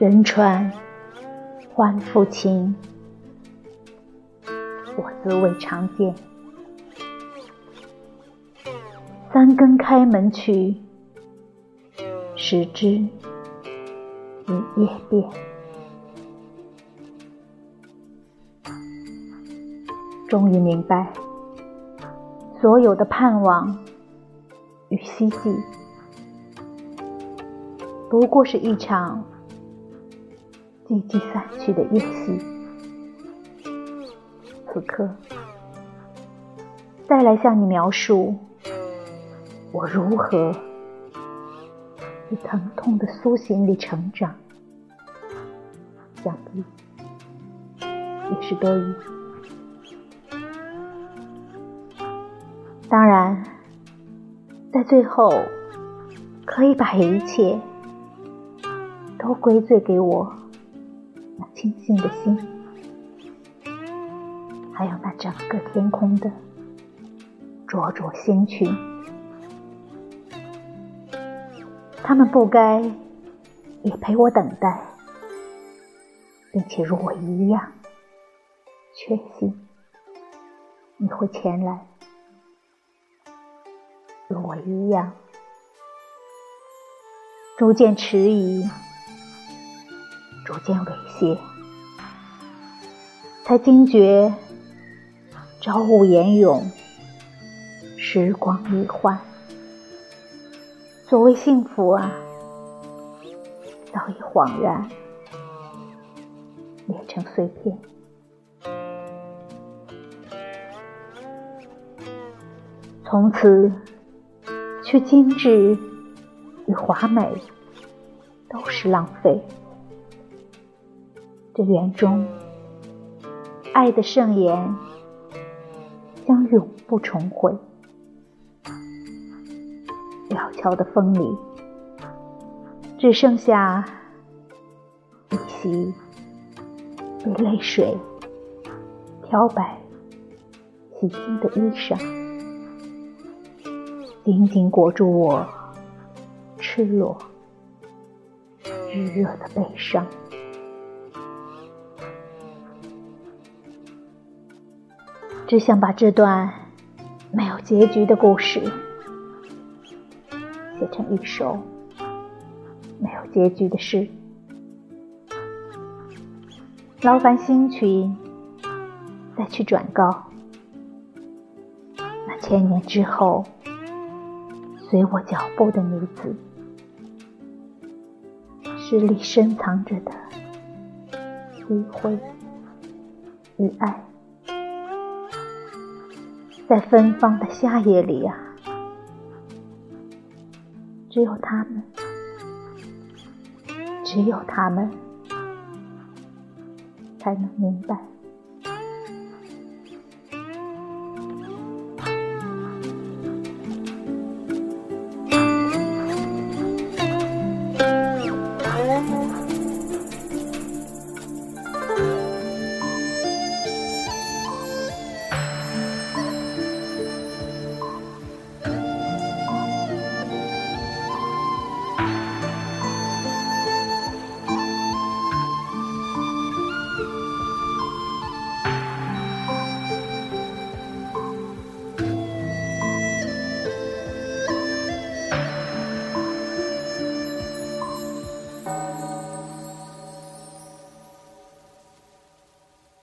人传欢复情，我自未尝见。三更开门去，始知一夜变。终于明白，所有的盼望与希冀，不过是一场寂寂散去的夜戏。此刻，再来向你描述。我如何在疼痛的苏醒里成长？想必也是多余。当然，在最后，可以把一切都归罪给我清醒的心，还有那整个天空的灼灼星群。他们不该也陪我等待，并且如我一样确信你会前来，如我一样逐渐迟疑，逐渐猥亵，才惊觉朝雾烟涌，时光易换。所谓幸福啊，早已恍然裂成碎片。从此，却精致与华美都是浪费。这园中，爱的盛宴将永不重回。小桥的风里，只剩下一袭被泪水漂白洗净的衣裳，紧紧裹住我赤裸炙热的悲伤。只想把这段没有结局的故事。写成一首没有结局的诗，劳烦星群再去转告那千年之后随我脚步的女子，诗里深藏着的余晖与爱，在芬芳的夏夜里啊。只有他们，只有他们，才能明白。